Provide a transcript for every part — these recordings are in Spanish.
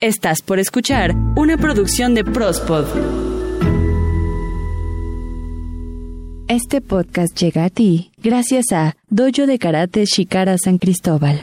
Estás por escuchar una producción de Prospod. Este podcast llega a ti gracias a Dojo de Karate Shikara San Cristóbal.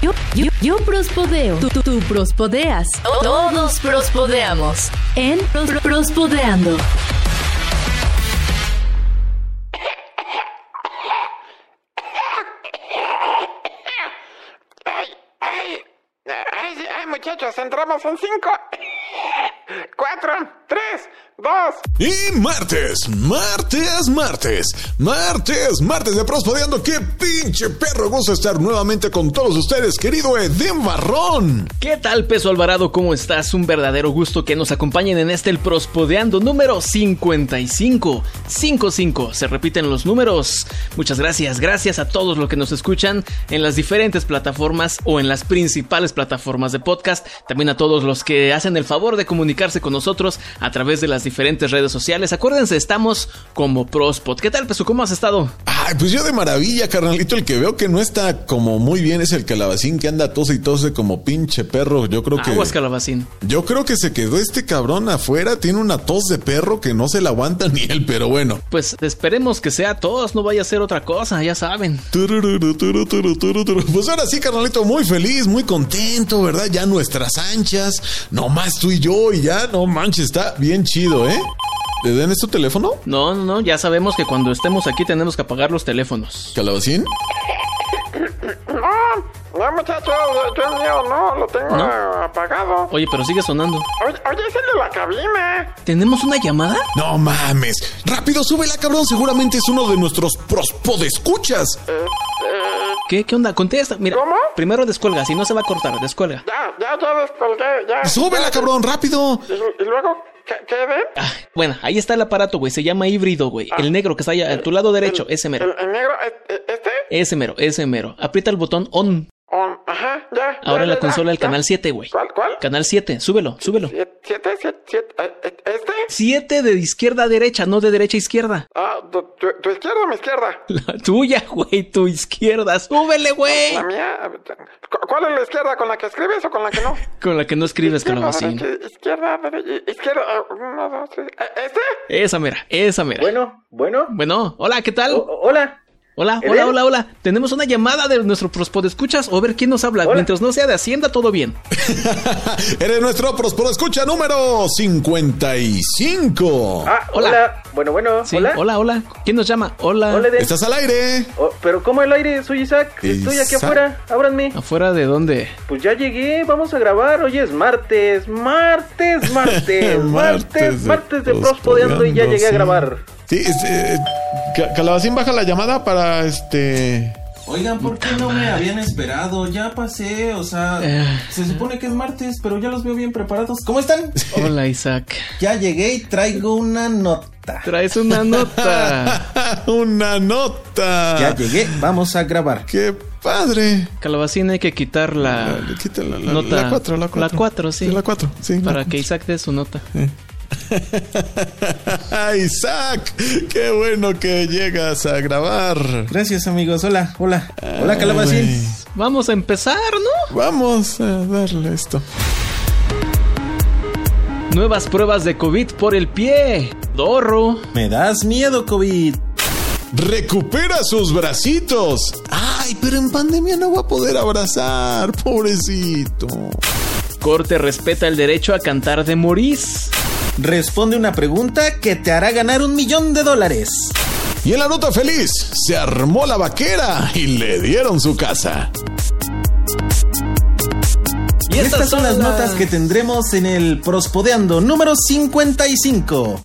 Yo, yo, prospodeo. Tú, tú, prospodeas. Todos prospodeamos. En Prospodeando. Ay, muchachos, entramos en 5, 4, 3, y martes, martes, martes, martes, martes de Prospodeando. ¡Qué pinche perro! Gusto estar nuevamente con todos ustedes, querido Edén Barrón. ¿Qué tal, Peso Alvarado? ¿Cómo estás? Un verdadero gusto que nos acompañen en este el Prospodeando número 55. 55. Se repiten los números. Muchas gracias. Gracias a todos los que nos escuchan en las diferentes plataformas o en las principales plataformas de podcast. También a todos los que hacen el favor de comunicarse con nosotros a través de las diferentes redes sociales. Acuérdense, estamos como Prospod. ¿Qué tal, Peso? ¿Cómo has estado? Ay, pues yo de maravilla, carnalito. El que veo que no está como muy bien es el calabacín que anda tose y tose como pinche perro. Yo creo que. Aguas calabacín. Yo creo que se quedó este cabrón afuera. Tiene una tos de perro que no se la aguanta ni él, pero bueno. Pues esperemos que sea todos, no vaya a ser otra cosa, ya saben. Pues ahora sí, carnalito, muy feliz, muy contento, ¿verdad? Ya nuestras anchas, nomás tú y yo, y ya, no manches, está bien chido, ¿eh? ¿Le den tu teléfono? No, no, no, ya sabemos que cuando estemos aquí tenemos que apagar los teléfonos. ¿Calabacín? No, no, muchachos, yo el mío no, lo tengo ¿No? eh, apagado. Oye, pero sigue sonando. Oye, oye, es el de la cabina. ¿Tenemos una llamada? No mames. Rápido, súbela, cabrón. Seguramente es uno de nuestros prospodescuchas. ¿Qué, qué onda? Contesta. Mira, ¿Cómo? primero descuelga, si no se va a cortar, descuelga. Ya, ya, ya descolgué, ya. Súbela, Ya. cabrón, rápido. Y, y luego, ¿qué, qué ven? Ah, bueno, ahí está el aparato, güey. Se llama híbrido, güey. El negro que está allá a tu lado derecho, ese mero. El, el negro, ¿es- es- ¿este? Ese mero, ese mero. Aprieta el botón on. On, ajá, ya. Ahora ya, en la ya, consola el ya. canal 7, güey. ¿Cuál, cuál? Canal 7, súbelo, súbelo. Siete, siete, siete, siete. 7 de izquierda a derecha, no de derecha a izquierda. Ah, tu, tu, tu izquierda o mi izquierda? La tuya, güey, tu izquierda. Súbele, güey. La mía. ¿Cu- ¿Cuál es la izquierda? ¿Con la que escribes o con la que no? Con la que no escribes, calabacín. Izquierda, derecha, izquierda. ah, Uno, dos, tres. ¿Eh, ¿Este? Esa mera, esa mera. Bueno, bueno. Bueno, hola, ¿qué tal? O- o- hola. Hola, ¿Él hola, hola, hola. Tenemos una llamada de nuestro prospod escuchas o ver quién nos habla. Hola. Mientras no sea de Hacienda, todo bien. Eres nuestro prospodescucha número 55. Ah, Hola. hola. Bueno, bueno. Sí, hola. hola, hola. ¿Quién nos llama? Hola. Estás al aire. Oh, pero ¿cómo el aire? Soy Isaac. Estoy aquí afuera. Ábranme. ¿Afuera de dónde? Pues ya llegué. Vamos a grabar. Hoy es martes. Martes, martes. Martes martes, de martes de Prospodeando y ya llegué a grabar. Sí, este, eh, Ca- Calabacín baja la llamada para este. Oigan, ¿por qué no me habían esperado? Ya pasé, o sea, Eh. se supone que es martes, pero ya los veo bien preparados. ¿Cómo están? Hola, Isaac. Ya llegué y traigo una nota. Traes una nota. Una nota. Ya llegué, vamos a grabar. Qué padre. Calabacín hay que quitar la quita la, la, nota. la cuatro, la cuatro. La cuatro, sí. la cuatro, sí. la Para que Isaac dé su nota. Isaac, qué bueno que llegas a grabar. Gracias, amigos. Hola, hola. Hola, Calabacín. Vamos a empezar, ¿no? Vamos a darle esto. Nuevas pruebas de COVID por el pie. Dorro. Me das miedo, COVID. Recupera sus bracitos. Ay, pero en pandemia no va a poder abrazar, pobrecito. Corte respeta el derecho a cantar de Morís. Responde una pregunta que te hará ganar un millón de dólares. Y en la nota feliz, se armó la vaquera y le dieron su casa. Y Estas son las notas que tendremos en el Prospodeando número 55.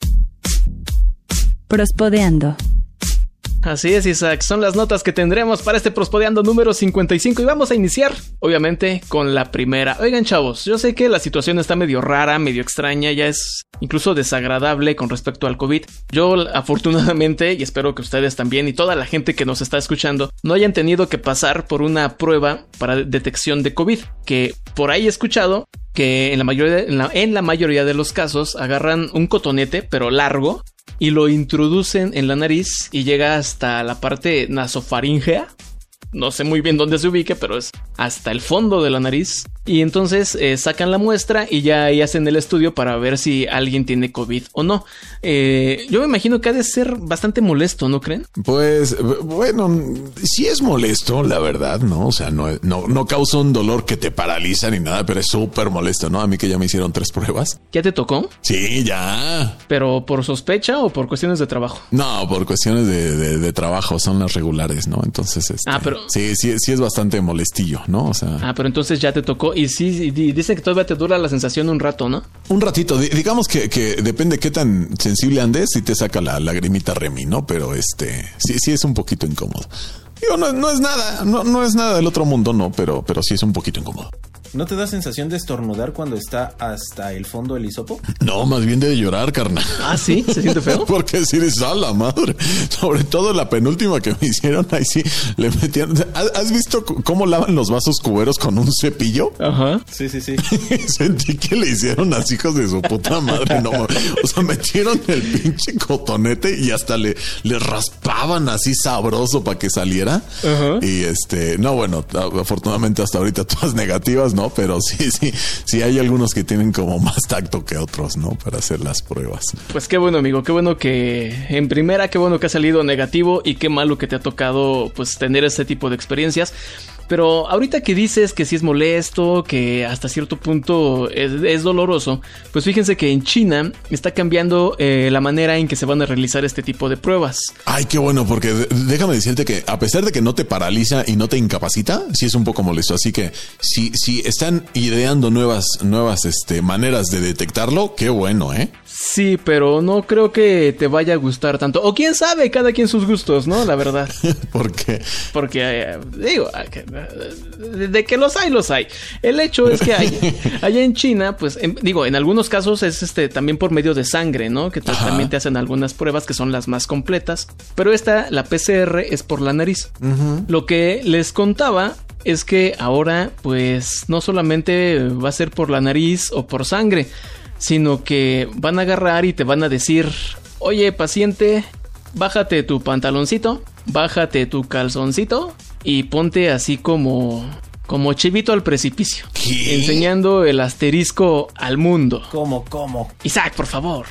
Prospodeando. Así es, Isaac. Son las notas que tendremos para este Prospodeando número 55 y vamos a iniciar, obviamente, con la primera. Oigan, chavos, yo sé que la situación está medio rara, medio extraña, ya es incluso desagradable con respecto al COVID. Yo, afortunadamente, y espero que ustedes también y toda la gente que nos está escuchando, no hayan tenido que pasar por una prueba para detección de COVID, que por ahí he escuchado que en la mayoría, en la, en la mayoría de los casos agarran un cotonete, pero largo, y lo introducen en la nariz y llega hasta la parte nasofaringea. No sé muy bien dónde se ubique, pero es hasta el fondo de la nariz. Y entonces eh, sacan la muestra y ya ahí hacen el estudio para ver si alguien tiene COVID o no. Eh, yo me imagino que ha de ser bastante molesto, ¿no creen? Pues bueno, sí es molesto, la verdad, ¿no? O sea, no, no, no causa un dolor que te paraliza ni nada, pero es súper molesto, ¿no? A mí que ya me hicieron tres pruebas. ¿Ya te tocó? Sí, ya. ¿Pero por sospecha o por cuestiones de trabajo? No, por cuestiones de, de, de trabajo, son las regulares, ¿no? Entonces, este, ah, pero... Sí, sí, sí es bastante molestillo, ¿no? O sea... Ah, pero entonces ya te tocó y sí, y dicen que todavía te dura la sensación un rato, ¿no? Un ratito, digamos que, que depende qué tan sensible andes y te saca la lagrimita Remy, ¿no? Pero este, sí, sí es un poquito incómodo. Digo, no, no es nada, no, no es nada del otro mundo, no, pero, pero sí es un poquito incómodo. ¿No te da sensación de estornudar cuando está hasta el fondo del hisopo? No, más bien de llorar, carnal. Ah, sí, se siente feo. Porque si eres a la madre. Sobre todo la penúltima que me hicieron, ahí sí le metieron. ¿Has visto cómo lavan los vasos cuberos con un cepillo? Ajá. Sí, sí, sí. Sentí que le hicieron a hijos de su puta madre. No, o sea, metieron el pinche cotonete y hasta le, le raspaban así sabroso para que saliera. Ajá. Y este, no, bueno, afortunadamente hasta ahorita todas negativas, ¿no? Pero sí, sí, sí hay algunos que tienen como más tacto que otros, ¿no? Para hacer las pruebas. Pues qué bueno, amigo, qué bueno que en primera, qué bueno que ha salido negativo y qué malo que te ha tocado pues tener este tipo de experiencias. Pero ahorita que dices que sí es molesto, que hasta cierto punto es, doloroso, pues fíjense que en China está cambiando eh, la manera en que se van a realizar este tipo de pruebas. Ay, qué bueno, porque déjame decirte que a pesar de que no te paraliza y no te incapacita, sí es un poco molesto. Así que si, si están ideando nuevas, nuevas este, maneras de detectarlo, qué bueno, ¿eh? Sí, pero no creo que te vaya a gustar tanto. O quién sabe, cada quien sus gustos, ¿no? La verdad. ¿Por qué? Porque, eh, digo, de que los hay, los hay. El hecho es que hay, allá en China, pues, en, digo, en algunos casos es este también por medio de sangre, ¿no? Que te, también te hacen algunas pruebas que son las más completas. Pero esta, la PCR, es por la nariz. Uh -huh. Lo que les contaba es que ahora, pues, no solamente va a ser por la nariz o por sangre, sino que van a agarrar y te van a decir, oye paciente, bájate tu pantaloncito, bájate tu calzoncito y ponte así como como chivito al precipicio, ¿Qué? enseñando el asterisco al mundo. ¿Cómo, cómo? Isaac, por favor.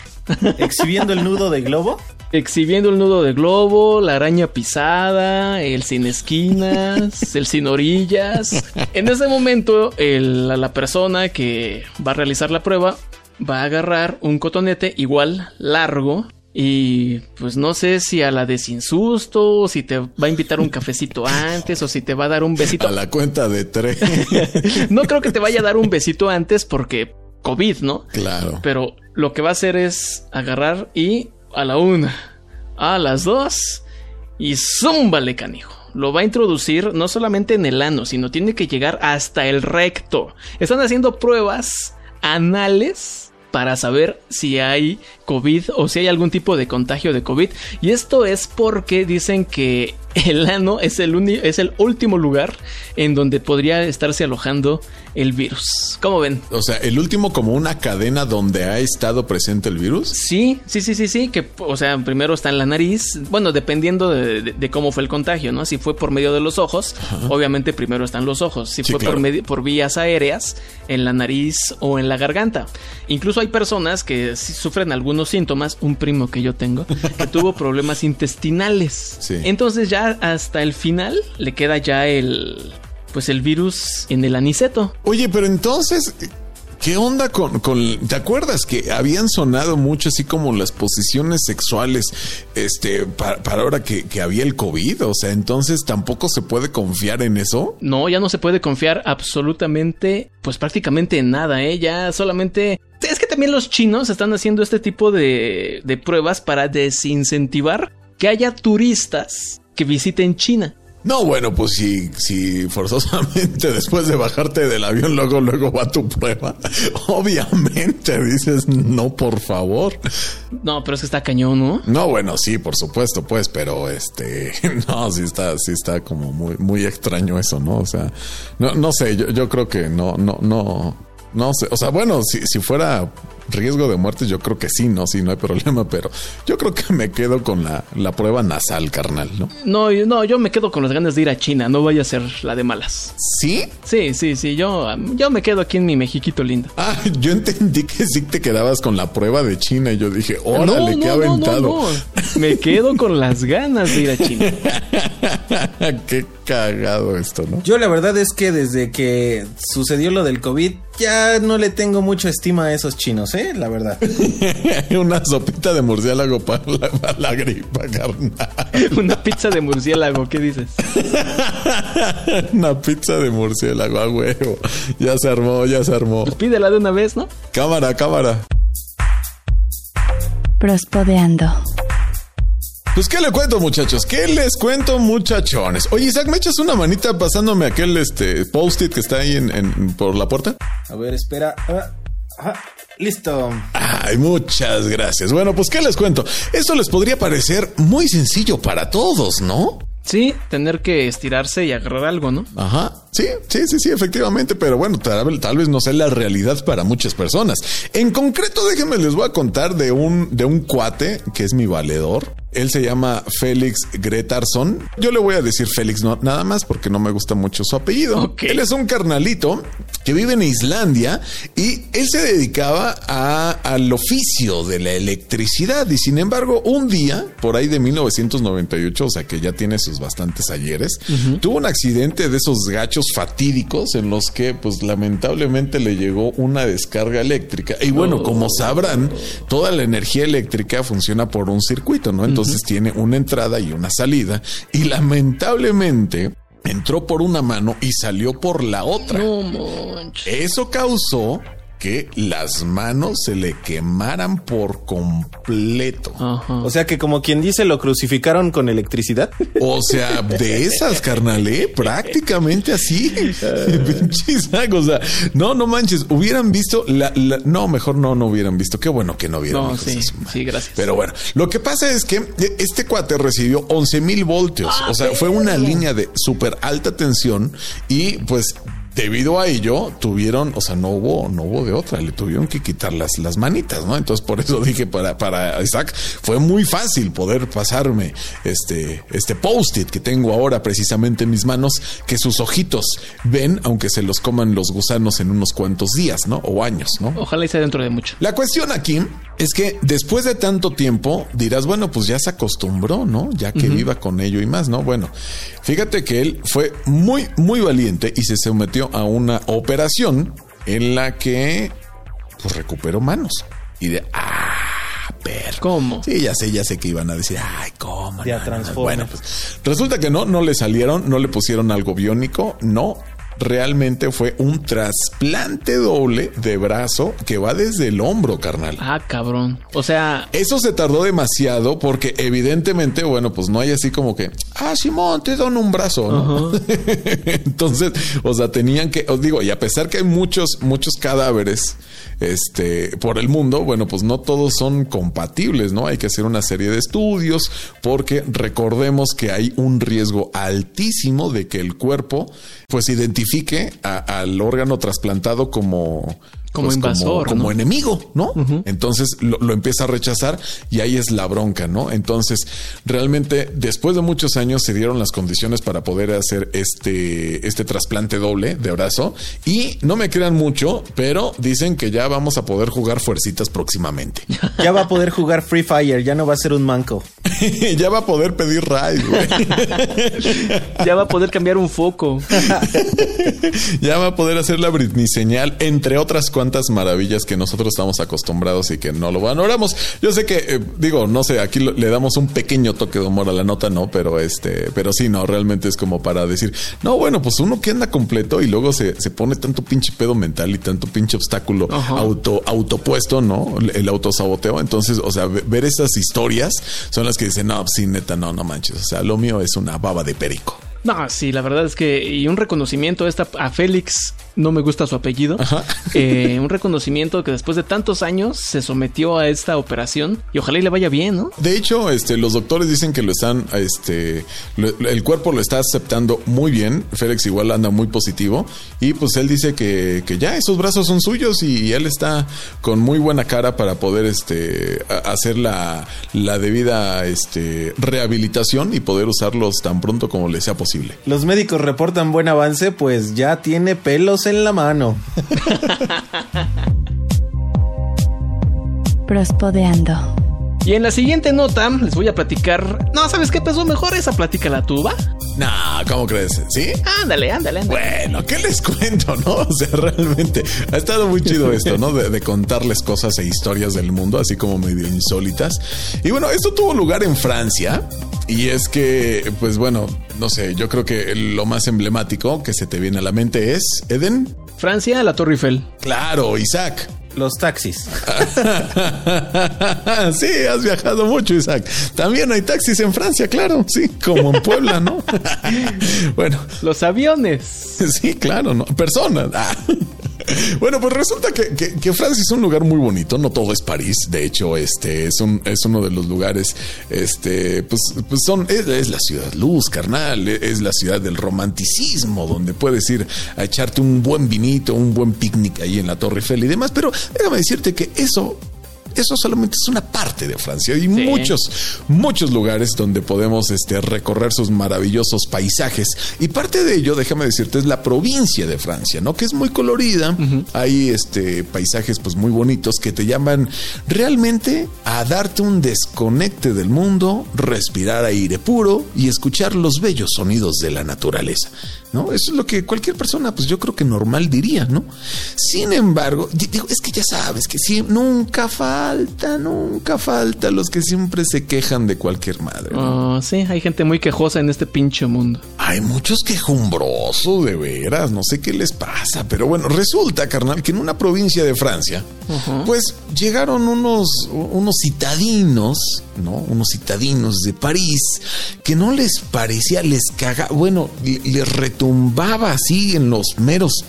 ¿Exhibiendo el nudo de globo? Exhibiendo el nudo de globo, la araña pisada, el sin esquinas, el sin orillas. En ese momento, el, la persona que va a realizar la prueba va a agarrar un cotonete igual largo y pues no sé si a la de sin susto, o si te va a invitar un cafecito antes, o si te va a dar un besito. A la cuenta de tres. no creo que te vaya a dar un besito antes porque COVID, ¿no? Claro. Pero lo que va a hacer es agarrar y a la una, a las dos y zúmbale, canijo lo va a introducir no solamente en el ano, sino tiene que llegar hasta el recto. Están haciendo pruebas anales para saber si hay COVID o si hay algún tipo de contagio de COVID. Y esto es porque dicen que el ano es el, es el último lugar en donde podría estarse alojando el virus. ¿Cómo ven? O sea, el último como una cadena donde ha estado presente el virus. Sí, sí, sí, sí, sí. Que, o sea, primero está en la nariz. Bueno, dependiendo de, de, de cómo fue el contagio, ¿no? Si fue por medio de los ojos, Ajá. obviamente primero están los ojos. Si sí, fue claro. por, medio, por vías aéreas, en la nariz o en la garganta. Incluso hay personas que sufren algunos síntomas. Un primo que yo tengo que tuvo problemas intestinales. Sí. Entonces ya hasta el final le queda ya el pues el virus en el aniceto. Oye, pero entonces ¿Qué onda con, con, ¿Te acuerdas que habían sonado mucho así como las posiciones sexuales este, para, para ahora que, que, había el COVID? O sea, entonces tampoco se puede confiar en eso. No, ya no se puede confiar absolutamente, pues prácticamente en nada, ¿eh? Ya solamente... También los chinos están haciendo este tipo de, de pruebas para desincentivar que haya turistas que visiten China. No, bueno, pues si, si forzosamente después de bajarte del avión, luego, luego va tu prueba. Obviamente dices, no, por favor. No, pero es que está cañón, ¿no? No, bueno, sí, por supuesto, pues, pero este, no, sí está, sí está como muy, muy extraño eso, ¿no? O sea, no, no sé, yo, yo creo que no, no, no, no sé. O sea, bueno, si, si fuera riesgo de muerte, yo creo que sí, no, sí, no hay problema, pero yo creo que me quedo con la, la prueba nasal, carnal, ¿no? No, yo- no, yo me quedo con las ganas de ir a China, no vaya a ser la de malas. ¿Sí? Sí, sí, sí, yo, yo me quedo aquí en mi Mexiquito lindo. Ah, yo entendí que sí te quedabas con la prueba de China y yo dije, órale, No, qué no, aventado. no, no. Me quedo con las ganas de ir a China. qué cagado esto, ¿no? Yo la verdad es que desde que sucedió lo del COVID ya no le tengo mucha estima a esos chinos, ¿eh? La verdad. Una sopita de murciélago para la, para la gripa, carnal. Una pizza de murciélago, ¿qué dices? Una pizza de murciélago, a huevo. Ya se armó, ya se armó. Pídela de una vez, ¿no? Cámara, cámara. Prospodeando. Pues, ¿qué le cuento, muchachos? ¿Qué les cuento, muchachones? Oye, Isaac, ¿me echas una manita pasándome aquel este post-it que está ahí en, en- por la puerta? A ver, espera. Ah, listo. Ay, muchas gracias. Bueno, pues, ¿qué les cuento? Esto les podría parecer muy sencillo para todos, ¿no? Sí, tener que estirarse y agarrar algo, ¿no? Ajá. Sí, sí, sí, sí, efectivamente, pero bueno, tal, tal vez no sea la realidad para muchas personas. En concreto, déjenme les voy a contar de un, de un cuate que es mi valedor. Él se llama Félix Gretarsson. Yo le voy a decir Félix no, nada más porque no me gusta mucho su apellido. Él es un carnalito que vive en Islandia y él se dedicaba a- al oficio de la electricidad y sin embargo un día, por ahí de 1998, o sea que ya tiene sus bastantes ayeres, tuvo un accidente de esos gachos fatídicos en los que pues lamentablemente le llegó una descarga eléctrica y bueno, como sabrán, toda la energía eléctrica funciona por un circuito, ¿no? Entonces tiene una entrada y una salida y lamentablemente entró por una mano y salió por la otra. No. Eso causó que las manos se le quemaran por completo. Ajá. O sea que como quien dice lo crucificaron con electricidad. O sea, de esas, carnal, ¿eh? Prácticamente así. O sea, no, no manches. Hubieran visto la, la- No, mejor no, no hubieran visto. Qué bueno que no vieron. No, sí, sí, gracias. Pero bueno, lo que pasa es que este cuate recibió 11 mil voltios. o sea, fue una línea de súper alta tensión y pues debido a ello tuvieron, o sea, no hubo, no hubo de otra, le tuvieron que quitar las, las manitas, ¿no? Entonces por eso dije para, para Isaac fue muy fácil poder pasarme este, este post-it que tengo ahora precisamente en mis manos, que sus ojitos ven, aunque se los coman los gusanos en unos cuantos días, ¿no? O años, ¿no? Ojalá y sea dentro de mucho. La cuestión aquí es que después de tanto tiempo dirás, bueno, pues ya se acostumbró, ¿no? Ya que viva con ello y más, ¿no? Bueno, fíjate que él fue muy, muy valiente y se sometió a una operación en la que pues recuperó manos y de ah, pero ¿Cómo? Sí, ya sé, ya sé que iban a decir, ay, ¿cómo? Ya no, no, no". transforma. Bueno, pues resulta que no, no le salieron, no le pusieron algo biónico, no. Realmente fue un trasplante doble de brazo que va desde el hombro, carnal. Ah, cabrón. O sea, Eso se tardó demasiado porque evidentemente, bueno, pues no hay así como que, ah, Simón, te dono un brazo, ¿no? Entonces, o sea, tenían que, os digo, y a pesar que hay muchos, muchos cadáveres, este, por el mundo, bueno, pues no todos son compatibles, ¿no? Hay que hacer una serie de estudios porque recordemos que hay un riesgo altísimo de que el cuerpo, pues, identifique a- al órgano trasplantado como Como pues, invasor, como, ¿no? enemigo, ¿no? Entonces lo, lo empieza a rechazar y ahí es la bronca, ¿no? Entonces, realmente, después de muchos años se dieron las condiciones para poder hacer este, este trasplante doble de brazo. Y no me crean mucho, pero dicen que ya vamos a poder jugar fuercitas próximamente. Ya va a poder jugar Free Fire, ya no va a ser un manco. ya va a poder pedir raid, güey. ya va a poder cambiar un foco. ya va a poder hacer la Britney señal, entre otras cuantas tantas maravillas que nosotros estamos acostumbrados y que no lo valoramos. Yo sé que, eh, digo, no sé, aquí lo- le damos un pequeño toque de humor a la nota, no, pero este, pero sí, no, realmente es como para decir, no, bueno, pues uno que anda completo y luego se, se pone tanto pinche pedo mental y tanto pinche obstáculo Ajá. auto, autopuesto, ¿no? El autosaboteo. Entonces, o sea, ve- ver esas historias son las que dicen, no, pues sí, neta, no, no manches. O sea, lo mío es una baba de perico. No, sí, la verdad es que. Y un reconocimiento a, esta, a Félix, no me gusta su apellido. Ajá. Eh, un reconocimiento que después de tantos años se sometió a esta operación y ojalá y le vaya bien, ¿no? De hecho, este, los doctores dicen que lo están, este, lo- el cuerpo lo está aceptando muy bien. Félix igual anda muy positivo y pues él dice que, que ya esos brazos son suyos y, él está con muy buena cara para poder, este, a- hacer la, la debida, este, rehabilitación y poder usarlos tan pronto como le sea posible. Los médicos reportan buen avance, pues ya tiene pelos en la mano. Prospodeando. Y en la siguiente nota les voy a platicar. No, ¿sabes qué pasó? Mejor esa plática la tuba. Nah, ¿cómo crees? ¿Sí? Ándale, ándale, ándale. Bueno, ¿qué les cuento, no? O sea, realmente ha estado muy chido esto, ¿no? De, de contarles cosas e historias del mundo, así como medio insólitas. Y bueno, esto tuvo lugar en Francia. Y es que, pues bueno, no sé, yo creo que lo más emblemático que se te viene a la mente es Eden. Francia, la Torre Eiffel. Claro, Isaac. Los taxis. sí, has viajado mucho, Isaac. También hay taxis en Francia, claro, sí, como en Puebla, ¿no? bueno, Los aviones. Sí, claro, ¿no? Personas. Bueno, pues resulta que, Francia es un lugar muy bonito, no todo es París, de hecho, este es un es uno de los lugares, este, pues, pues son, es, es la ciudad luz, carnal, es la ciudad del romanticismo, donde puedes ir a echarte un buen vinito, un buen picnic ahí en la Torre Eiffel y demás, pero déjame decirte que eso eso solamente es una parte de Francia. Hay muchos, muchos lugares donde podemos este, recorrer sus maravillosos paisajes. Y parte de ello, déjame decirte, es la provincia de Francia, ¿no? Que es muy colorida. Hay este, paisajes pues muy bonitos que te llaman realmente a darte un desconecte del mundo, respirar aire puro y escuchar los bellos sonidos de la naturaleza. ¿No? Eso es lo que cualquier persona, pues yo creo que normal diría, ¿no? Sin embargo, di- digo, es que ya sabes que sí, nunca falta, nunca falta los que siempre se quejan de cualquier madre. ¿no? Oh, sí, hay gente muy quejosa en este pinche mundo. Hay muchos quejumbrosos, de veras, no sé qué les pasa, pero bueno, resulta, carnal, que en una provincia de Francia, pues llegaron unos, unos citadinos, ¿no? Unos citadinos de París, que no les parecía, les caga, bueno, le- les retumbaba así en los meros,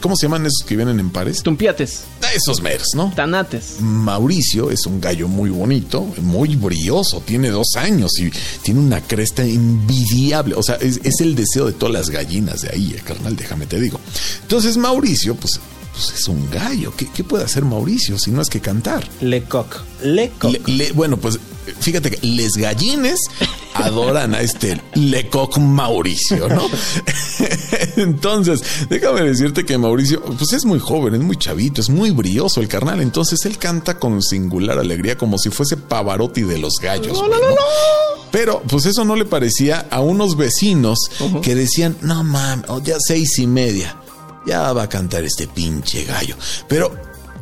¿cómo se llaman esos que vienen en pares? Tumpiates, Esos meros, ¿no? tanates. Mauricio es un gallo muy bonito, muy brioso, tiene dos años y tiene una cresta envidiable. O sea, es, es el deseo de todas las gallinas de ahí, eh, carnal, déjame te digo. Entonces, Mauricio, pues, pues es un gallo. ¿Qué, qué puede hacer Mauricio si no es que cantar? Lecoq. Lecoq. Le- le- bueno, pues fíjate que les gallines adoran a este Lecoq Mauricio, ¿no? Entonces, déjame decirte que Mauricio, pues es muy joven, es muy chavito, es muy brioso el carnal. Entonces él canta con singular alegría, como si fuese Pavarotti de los gallos. güey, ¿no? Pero, pues eso no le parecía a unos vecinos que decían, no mames, oh, ya seis y media, ya va a cantar este pinche gallo. Pero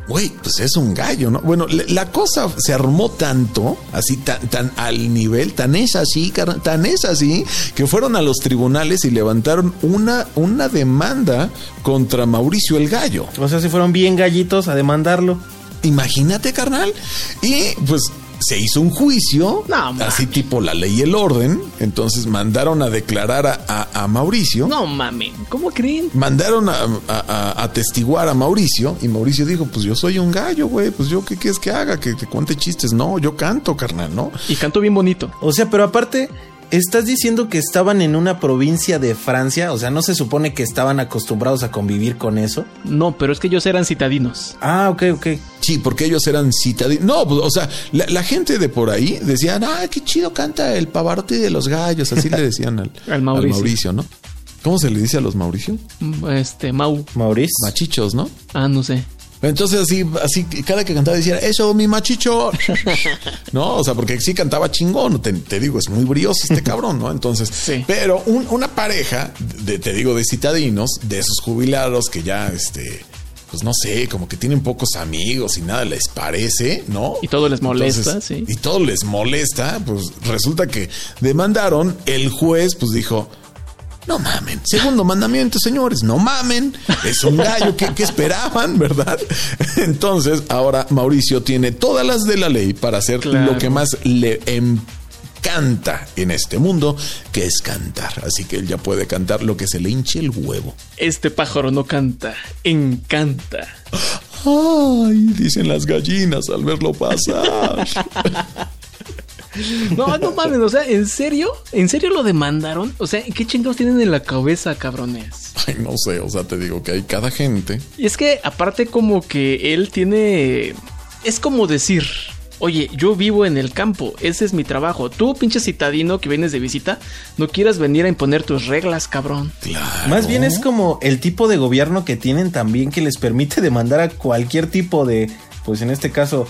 Güey, pues es un gallo, ¿no? Bueno, la cosa se armó tanto, así tan, tan al nivel, tan es así, tan es así, que fueron a los tribunales y levantaron una, una demanda contra Mauricio el Gallo. O sea, si fueron bien gallitos a demandarlo. Imagínate, carnal. Y pues se hizo un juicio, No, así tipo la ley y el orden. Entonces mandaron a declarar a, a- a Mauricio. No mames, ¿cómo creen? Mandaron a, a- a- atestiguar a Mauricio y Mauricio dijo, pues yo soy un gallo, güey, pues yo qué quieres que haga, que te cuente chistes. No, yo canto, carnal, ¿no? Y cantó bien bonito. O sea, pero aparte, ¿estás diciendo que estaban en una provincia de Francia? O sea, ¿no se supone que estaban acostumbrados a convivir con eso? No, pero es que ellos eran citadinos. Ah, ok, ok. Sí, porque ellos eran citadinos. No, pues, o sea, la, la gente de por ahí decían, ah, qué chido canta el Pavarotti de los gallos. Así le decían al, Al Mauricio. ¿no? ¿Cómo se le dice a los Mauricio? Mm, Este, Mau. Maurice. Machichos, ¿no? Ah, no sé. Entonces así, así cada que cantaba decía, eso, mi machicho. no, o sea, porque sí cantaba chingón, te, te digo, es muy brioso este cabrón, ¿no? Entonces, Sí. pero un- una pareja, de, te digo, de citadinos, de esos jubilados que ya, este, pues no sé, como que tienen pocos amigos y nada les parece, ¿no? Y todo les molesta, sí. Y todo les molesta, pues resulta que demandaron, el juez pues dijo, no mamen. Segundo mandamiento, señores, no mamen. Es un gallo que, que, esperaban, ¿verdad? Entonces, ahora Mauricio tiene todas las de la ley para hacer Claro. lo que más le encanta en este mundo, que es cantar. Así que él ya puede cantar lo que se le hinche el huevo. Este pájaro no canta, encanta. Ay, dicen las gallinas al verlo pasar. No, no mames, o sea, ¿en serio? ¿En serio lo demandaron? O sea, ¿qué chingados tienen en la cabeza, cabrones? Ay, no sé, o sea, te digo que hay cada gente. Y es que aparte como que él tiene... Es como decir, oye, yo vivo en el campo, ese es mi trabajo. Tú, pinche citadino que vienes de visita, no quieras venir a imponer tus reglas, cabrón. Claro. Más bien es como el tipo de gobierno que tienen también que les permite demandar a cualquier tipo de, pues en este caso,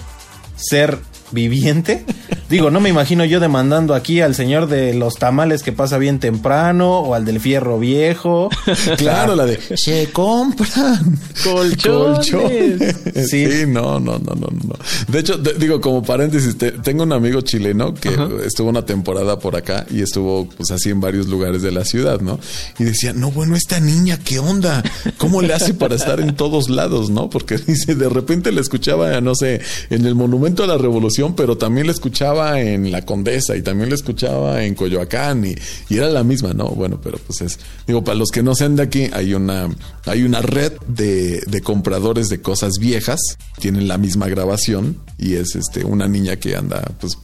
ser viviente. Digo, no me imagino yo demandando aquí al señor de los tamales que pasa bien temprano o al del fierro viejo. Claro, la de se compran Colchones. Sí. Sí. no, no, no, no, no. De hecho, te- digo, como paréntesis, te- tengo un amigo chileno que estuvo una temporada por acá y estuvo pues así en varios lugares de la ciudad, ¿no? Y decía, no, bueno, esta niña, ¿qué onda? ¿Cómo le hace para estar en todos lados, no? Porque dice, de repente la escuchaba, no sé, en el Monumento a la Revolución, pero también la escuchaba en La Condesa y también la escuchaba en Coyoacán y, y era la misma, ¿no? Bueno, pero pues es, digo, para los que no sean de aquí, hay una, hay una red de, de compradores de cosas viejas, tienen la misma grabación y es este una niña que anda pues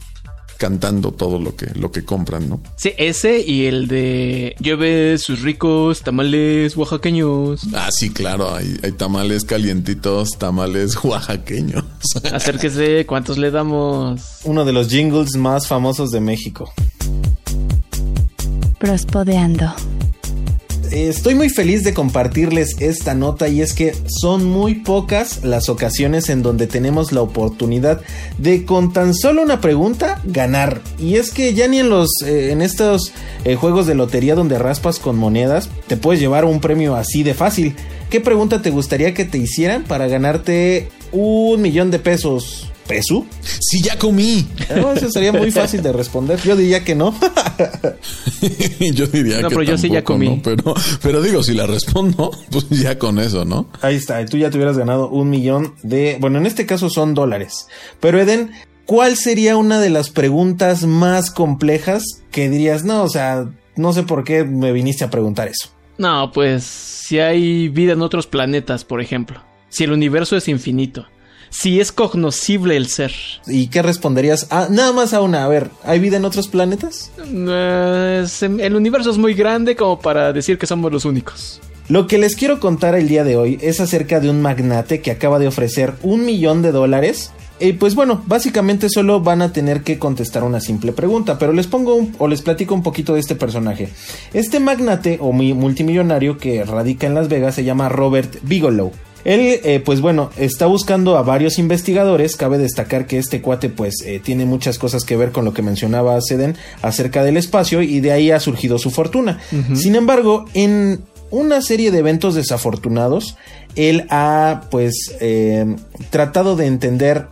cantando todo lo que, lo que compran, ¿no? Sí, ese y el de lleve sus ricos tamales oaxaqueños. Ah, sí, claro, hay, hay tamales calientitos, tamales oaxaqueños. Acérquese, ¿cuántos le damos? Uno de los jingles más famosos de México. Prospodeando. Eh, Estoy muy feliz de compartirles esta nota y es que son muy pocas las ocasiones en donde tenemos la oportunidad de con tan solo una pregunta ganar. Y es que ya ni en los eh, en estos eh, juegos de lotería donde raspas con monedas te puedes llevar un premio así de fácil. ¿Qué pregunta te gustaría que te hicieran para ganarte un millón de pesos? ¿Peso? Sí, ya comí. No, eso sería muy fácil de responder. Yo diría que no. yo diría No, que pero yo sí ya comí. ¿no? Pero, pero digo, si la respondo, pues ya con eso, ¿no? Ahí está, tú ya te hubieras ganado un millón de... Bueno, en este caso son dólares. Pero Eden, ¿cuál sería una de las preguntas más complejas que dirías, no, o sea, no sé por qué me viniste a preguntar eso? No, pues si hay vida en otros planetas, por ejemplo. Si el universo es infinito. Si es cognoscible el ser. ¿Y qué responderías? Ah, nada más a una, a ver, ¿hay vida en otros planetas? Eh, se- el universo es muy grande como para decir que somos los únicos. Lo que les quiero contar el día de hoy es acerca de un magnate que acaba de ofrecer un millón de dólares. Y pues bueno, básicamente solo van a tener que contestar una simple pregunta, pero les pongo un- o les platico un poquito de este personaje. Este magnate o mi- multimillonario que radica en Las Vegas se llama Robert Bigelow. Él, eh, pues bueno, está buscando a varios investigadores. Cabe destacar que este cuate, pues, eh, tiene muchas cosas que ver con lo que mencionaba Seden acerca del espacio y de ahí ha surgido su fortuna. Sin embargo, en una serie de eventos desafortunados, él ha, pues, eh, tratado de entender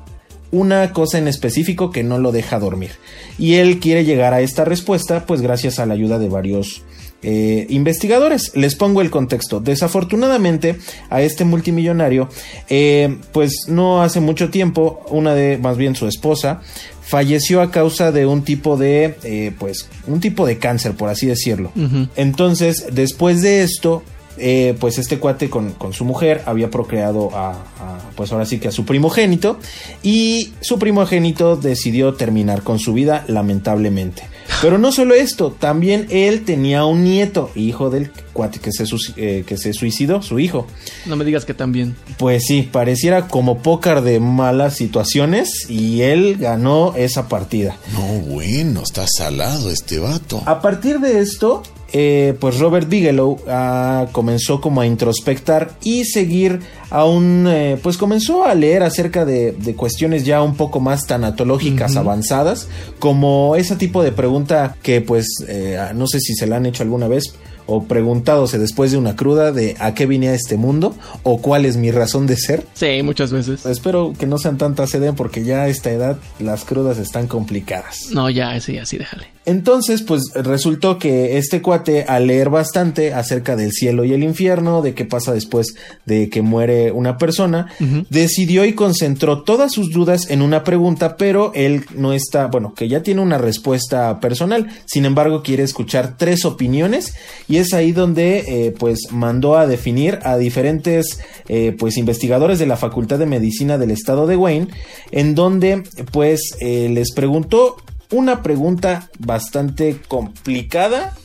una cosa en específico que no lo deja dormir. Y él quiere llegar a esta respuesta, pues, gracias a la ayuda de varios eh, investigadores. Les pongo el contexto. Desafortunadamente, a este multimillonario, eh, pues no hace mucho tiempo, una de, más bien su esposa, falleció a causa de un tipo de, eh, pues, un tipo de cáncer, por así decirlo. Entonces, después de esto, eh, pues este cuate con, con su mujer había procreado a, a, pues ahora sí que a su primogénito y su primogénito decidió terminar con su vida lamentablemente. Pero no solo esto, también él tenía un nieto, hijo del cuate que se, eh, que se suicidó, su hijo. No me digas que también. Pues sí, pareciera como pócar de malas situaciones y él ganó esa partida. No, bueno, está salado este vato. A partir de esto, eh, pues Robert Bigelow ah, comenzó como a introspectar y seguir a un, eh, pues comenzó a leer acerca de, de cuestiones ya un poco más tanatológicas avanzadas, como ese tipo de pregunta que pues eh, no sé si se la han hecho alguna vez. o preguntándose después de una cruda de a qué vine a este mundo o cuál es mi razón de ser. Sí, muchas veces. Espero que no sean tantas Eden porque ya a esta edad las crudas están complicadas. No, ya, ese así déjale. Entonces, pues resultó que este cuate, al leer bastante acerca del cielo y el infierno, de qué pasa después de que muere una persona, decidió y concentró todas sus dudas en una pregunta, pero él no está, bueno, que ya tiene una respuesta personal, sin embargo quiere escuchar tres opiniones y es ahí donde eh, pues mandó a definir a diferentes eh, pues investigadores de la Facultad de Medicina del estado de Wayne, en donde pues eh, les preguntó una pregunta bastante complicada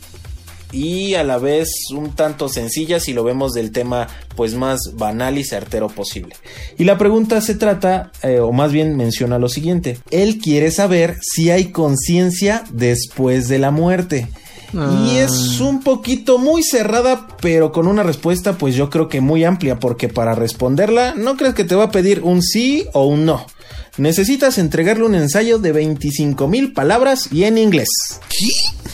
y a la vez un tanto sencilla si lo vemos del tema pues más banal y certero posible. Y la pregunta se trata, eh, o más bien menciona lo siguiente, él quiere saber si hay conciencia después de la muerte. Y Ah. es un poquito muy cerrada, pero con una respuesta pues yo creo que muy amplia, porque para responderla no crees que te va a pedir un sí o un no. Necesitas entregarle un ensayo de 25 mil palabras y en inglés.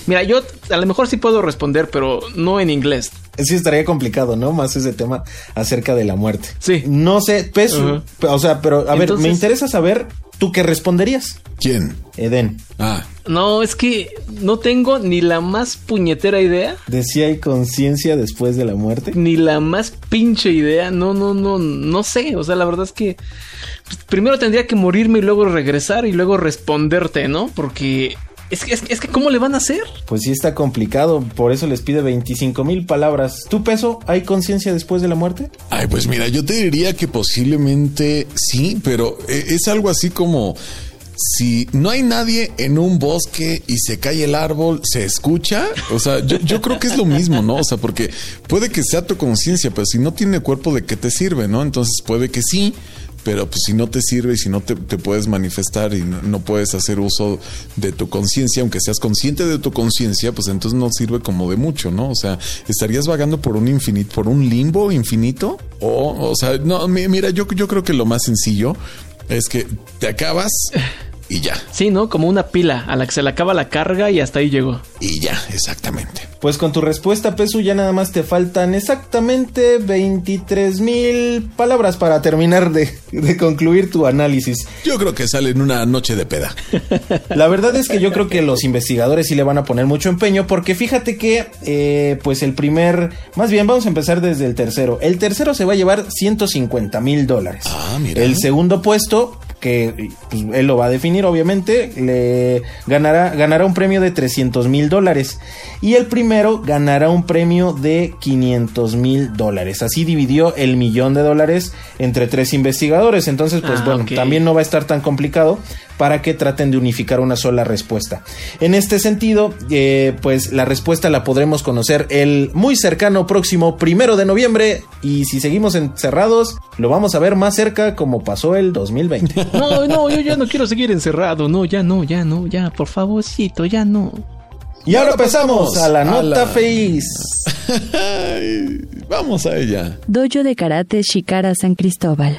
Mira, yo a lo mejor sí puedo responder, pero no en inglés. Sí estaría complicado, ¿no? Más ese tema acerca de la muerte. Sí. No sé, peso. O sea, pero a ver, me interesa saber, ¿tú qué responderías? ¿Quién? Eden, Ah, No, es que no tengo ni la más puñetera idea, ¿de si hay conciencia después de la muerte? ni la más pinche idea. No, no, no, no sé. O sea, la verdad es que pues, primero tendría que morirme y luego regresar y luego responderte, ¿no? Porque es que, es, que- es que ¿cómo le van a hacer? Pues sí está complicado, por eso les pide 25 mil palabras. ¿Tu peso? ¿Hay conciencia después de la muerte? Ay, pues mira, yo te diría que posiblemente sí, pero eh, es algo así como si no hay nadie en un bosque y se cae el árbol, se escucha. O sea, yo, yo creo que es lo mismo, ¿no? O sea, porque puede que sea tu conciencia, pero si no tiene cuerpo, ¿de qué te sirve, no? Entonces puede que sí. Pero pues si no te sirve y si no te, puedes manifestar y no, no puedes hacer uso de tu conciencia, aunque seas consciente de tu conciencia, pues entonces no sirve como de mucho, ¿no? O sea, estarías vagando por un infinito, por un limbo infinito. O, o sea, no, mi- mira, yo, yo creo que lo más sencillo es que te acabas y ya. Sí, ¿no? Como una pila a la que se le acaba la carga y hasta ahí llegó. Y ya, exactamente. Pues con tu respuesta, Pesu, ya nada más te faltan exactamente 23 mil palabras para terminar de, de concluir tu análisis. Yo creo que sale en una noche de peda. La verdad es que yo creo que los investigadores sí le van a poner mucho empeño porque fíjate que eh, pues el primer, más bien vamos a empezar desde el tercero. El tercero se va a llevar 150 mil dólares. Ah, mira. El segundo puesto que pues, él lo va a definir obviamente le ganará ganará un premio de 300 mil dólares. Y el primero ganará un premio de 500 mil dólares. Así dividió el millón de dólares entre tres investigadores. Entonces pues Ah, bueno también no va a estar tan complicado para que traten de unificar una sola respuesta. En este sentido, eh, pues la respuesta la podremos conocer el muy cercano próximo primero de noviembre. Y si seguimos encerrados, lo vamos a ver más cerca como pasó el 2020. No, no, yo ya no quiero seguir encerrado. No, ya no, ya no, ya, por favorcito, ya no. Y ahora pasamos a la a nota la- feliz. Vamos a ella. Dojo de Karate Shikara San Cristóbal.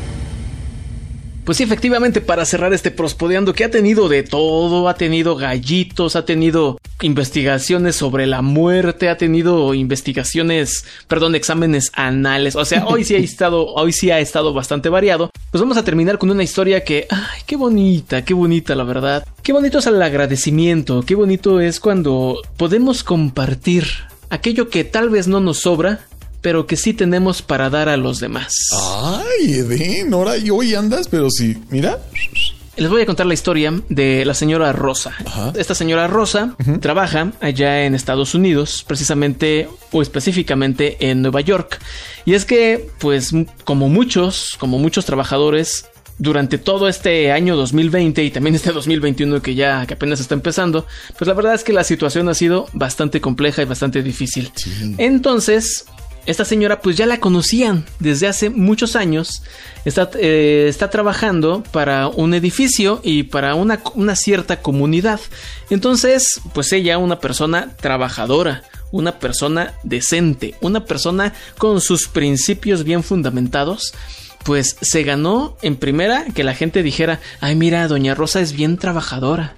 Pues sí, efectivamente, para cerrar este prospodeando que ha tenido de todo, ha tenido gallitos, ha tenido investigaciones sobre la muerte, ha tenido investigaciones, perdón, exámenes anales. O sea, hoy sí ha estado, hoy sí ha estado bastante variado. Pues vamos a terminar con una historia que, ay, qué bonita, qué bonita, la verdad. Qué bonito es el agradecimiento, qué bonito es cuando podemos compartir aquello que tal vez no nos sobra, pero que sí tenemos para dar a los demás. Ay, Eden, ahora y hoy andas, pero sí, mira. Les voy a contar la historia de la señora Rosa. Ajá. Esta señora Rosa trabaja allá en Estados Unidos, precisamente o específicamente en Nueva York. Y es que, pues, como muchos, como muchos trabajadores, durante todo este año 2020 y también este 2021 que ya que apenas está empezando, pues la verdad es que la situación ha sido bastante compleja y bastante difícil. Entonces, esta señora pues ya la conocían desde hace muchos años. Está, eh, está trabajando para un edificio y para una, una cierta comunidad. Entonces, pues ella, una persona trabajadora, una persona decente, una persona con sus principios bien fundamentados, pues se ganó en primera que la gente dijera, ay mira, doña Rosa es bien trabajadora.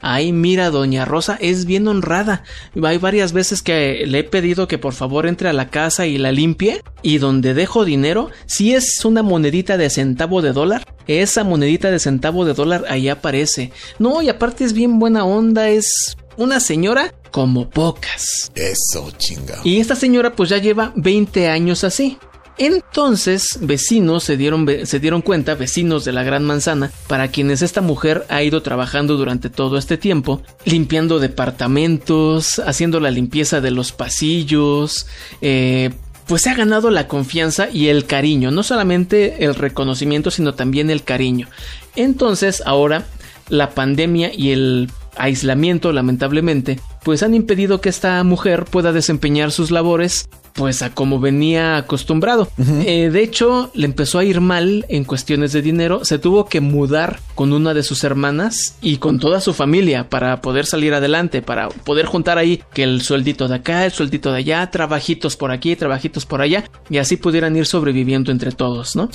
Ay, mira, doña Rosa es bien honrada. Hay varias veces que le he pedido que por favor entre a la casa y la limpie. Y donde dejo dinero, si es una monedita de centavo de dólar, esa monedita de centavo de dólar ahí aparece. No, y aparte es bien buena onda, es una señora como pocas. Eso, chinga. Y esta señora pues ya lleva 20 años así. Entonces, vecinos se dieron, se dieron cuenta, vecinos de la Gran Manzana, para quienes esta mujer ha ido trabajando durante todo este tiempo, limpiando departamentos, haciendo la limpieza de los pasillos, eh, pues se ha ganado la confianza y el cariño, no solamente el reconocimiento, sino también el cariño. Entonces, ahora la pandemia y el aislamiento, lamentablemente, pues han impedido que esta mujer pueda desempeñar sus labores pues a como venía acostumbrado. Eh, de hecho, le empezó a ir mal en cuestiones de dinero, se tuvo que mudar con una de sus hermanas y con toda su familia para poder salir adelante, para poder juntar ahí que el sueldito de acá, el sueldito de allá, trabajitos por aquí, trabajitos por allá, y así pudieran ir sobreviviendo entre todos, ¿no?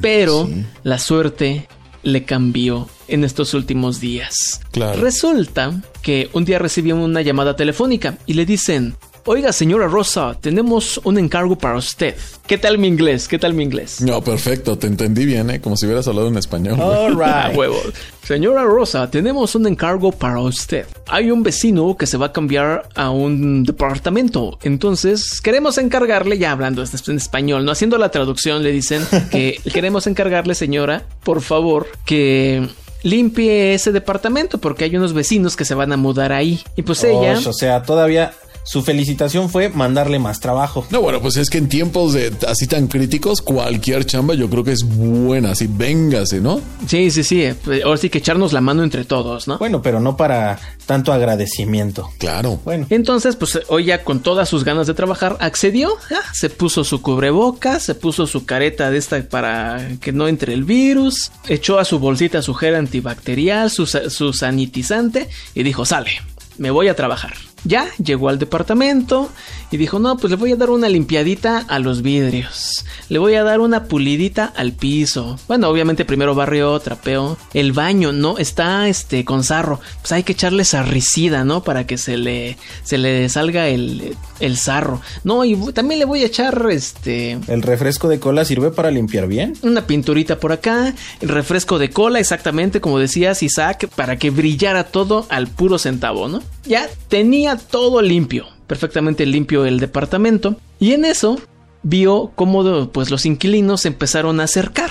Pero la suerte le cambió en estos últimos días. Claro. Resulta que un día recibió una llamada telefónica y le dicen, Oiga, señora Rosa, tenemos un encargo para usted. ¿Qué tal mi inglés? ¿Qué tal mi inglés? No, perfecto, te entendí bien, ¿eh? Como si hubieras hablado en español. All right. huevo. Señora Rosa, tenemos un encargo para usted. Hay un vecino que se va a cambiar a un departamento. Entonces, queremos encargarle, ya hablando en español, no haciendo la traducción, le dicen que queremos encargarle, señora, por favor, que limpie ese departamento porque hay unos vecinos que se van a mudar ahí. Y pues ella... O sea, todavía su felicitación fue mandarle más trabajo. No, bueno, pues es que en tiempos de así tan críticos, cualquier chamba yo creo que es buena, así véngase, ¿no? Sí, sí, sí. Ahora sí que echarnos la mano entre todos, ¿no? Bueno, pero no para tanto agradecimiento. Claro. Bueno. Entonces, pues hoy ya con todas sus ganas de trabajar, accedió, se puso su cubrebocas, se puso su careta de esta para que no entre el virus, echó a su bolsita su gel antibacterial, su, su sanitizante y dijo, sale, me voy a trabajar. Ya llegó al departamento y dijo, no, pues le voy a dar una limpiadita a los vidrios. Le voy a dar una pulidita al piso. Bueno, obviamente primero barrió, trapeó. El baño, ¿no? Está este con sarro. Pues hay que echarle sarricida, ¿no? Para que se le, se le salga el, el sarro. No, y también le voy a echar este... ¿El refresco de cola sirve para limpiar bien? Una pinturita por acá. El refresco de cola, exactamente como decías Isaac, para que brillara todo al puro centavo, ¿no? Ya tenía todo limpio perfectamente limpio el departamento y en eso vio cómo pues los inquilinos se empezaron a acercar.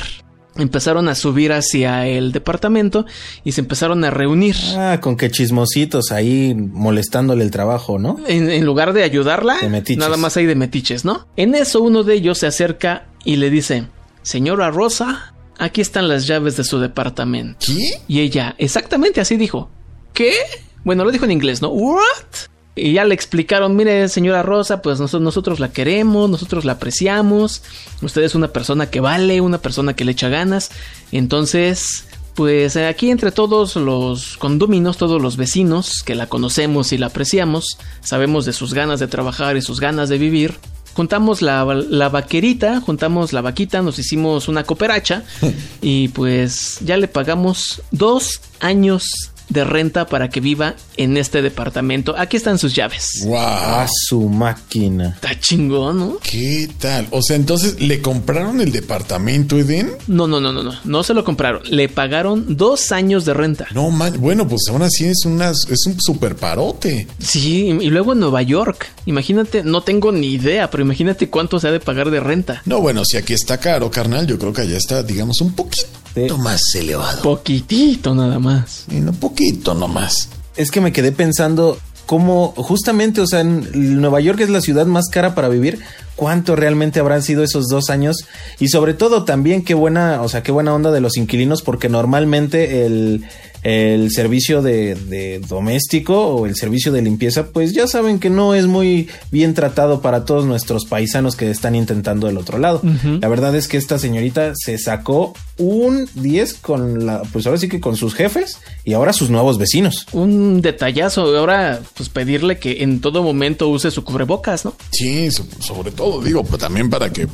Empezaron a subir hacia el departamento y se empezaron a reunir. Ah, con que chismositos ahí molestándole el trabajo, ¿no? En, lugar de ayudarla, nada más hay de metiches, ¿no? En eso uno de ellos se acerca y le dice, Señora Rosa, aquí están las llaves de su departamento. ¿Qué? Y ella, exactamente así dijo. ¿Qué? Bueno, lo dijo en inglés, ¿no? ¿What? Y ya le explicaron, mire señora Rosa, pues nosotros, nosotros la queremos, nosotros la apreciamos, usted es una persona que vale, una persona que le echa ganas, entonces, pues aquí entre todos los condóminos, todos los vecinos que la conocemos y la apreciamos, sabemos de sus ganas de trabajar y sus ganas de vivir, juntamos la, la, vaquerita, juntamos la vaquita, nos hicimos una cooperacha y pues ya le pagamos dos años de renta para que viva en este departamento. Aquí están sus llaves. ¡Wow! A su máquina. Está chingón, ¿no? ¿Qué tal? O sea, entonces, ¿le compraron el departamento, Eden? No, no, no, no, no. No se lo compraron. Le pagaron dos años de renta. No, man. Bueno, pues aún así es, es un super parote. Sí, y luego en Nueva York. Imagínate, no tengo ni idea, pero imagínate cuánto se ha de pagar de renta. No, bueno, si aquí está caro, carnal, yo creo que allá está, digamos, un poquito más elevado. Poquitito nada más. Y un poquito nomás. Es que me quedé pensando cómo justamente, o sea, en Nueva York es la ciudad más cara para vivir. ¿Cuánto realmente habrán sido esos dos años? Y sobre todo también qué buena, o sea, qué buena onda de los inquilinos, porque normalmente el, el servicio de, de doméstico o el servicio de limpieza, pues ya saben que no es muy bien tratado para todos nuestros paisanos que están intentando del otro lado. La verdad es que esta señorita se sacó un 10 con la, pues ahora sí que con sus jefes y ahora sus nuevos vecinos. Un detallazo, ahora pues pedirle que en todo momento use su cubrebocas, ¿no? Sí, so- sobre todo, digo, pues también para que,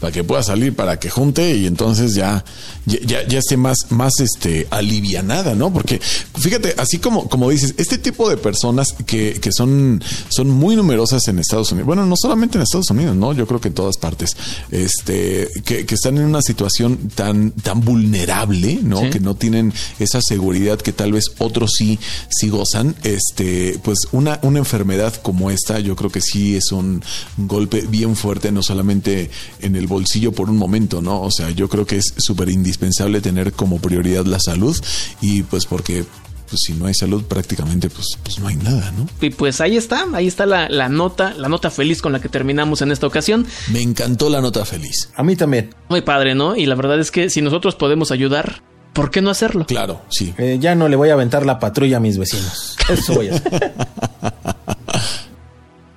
para que pueda salir, para que junte y entonces ya, ya, ya, ya esté más, más este, alivianada, ¿no? Porque fíjate, así como, como dices, este tipo de personas que, que son, son muy numerosas en Estados Unidos, bueno, no solamente en Estados Unidos, ¿no? Yo creo que en todas partes, este, que, que están en una situación tan, tan vulnerable, ¿no? Sí. Que no tienen esa seguridad que tal vez otros sí, sí gozan, este, pues una, una enfermedad como esta, yo creo que sí es un golpe bien fuerte, no solamente en el bolsillo por un momento, ¿no? O sea, yo creo que es súper indispensable tener como prioridad la salud y pues porque pues si no hay salud prácticamente pues, pues no hay nada, ¿no? Y pues ahí está, ahí está la, la nota, la nota feliz con la que terminamos en esta ocasión. Me encantó la nota feliz. A mí también. Muy padre, ¿no? Y la verdad es que si nosotros podemos ayudar, ¿por qué no hacerlo? Claro, sí. Eh, ya no le voy a aventar la patrulla a mis vecinos. Eso voy a hacer.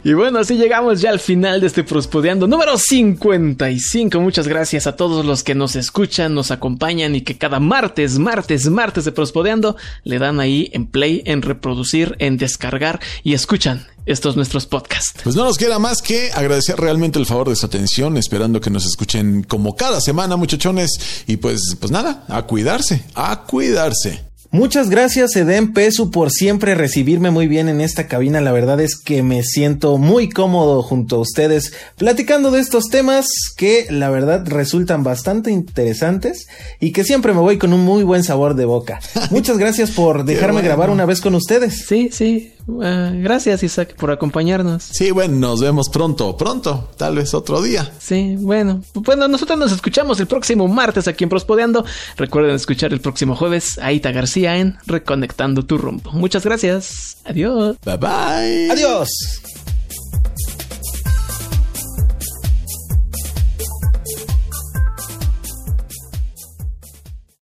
Y bueno, así llegamos ya al final de este Prospodeando número 55. Muchas gracias a todos los que nos escuchan, nos acompañan y que cada martes, martes, martes de Prospodeando le dan ahí en play, en reproducir, en descargar y escuchan estos nuestros podcasts. Pues no nos queda más que agradecer realmente el favor de su atención, esperando que nos escuchen como cada semana, muchachones. Y pues, pues nada, a cuidarse, a cuidarse. Muchas gracias, Eden Pesu, por siempre recibirme muy bien en esta cabina. La verdad es que me siento muy cómodo junto a ustedes platicando de estos temas que la verdad resultan bastante interesantes y que siempre me voy con un muy buen sabor de boca. Muchas gracias por dejarme bueno. grabar una vez con ustedes. Sí, sí. Ah, gracias, Isaac, por acompañarnos. Sí, bueno, nos vemos pronto, pronto, tal vez otro día. Sí, bueno. Bueno, nosotros nos escuchamos el próximo martes aquí en Prospodeando. Recuerden escuchar el próximo jueves a Ita García en Reconectando tu rumbo. Muchas gracias. Adiós. Bye bye. Adiós.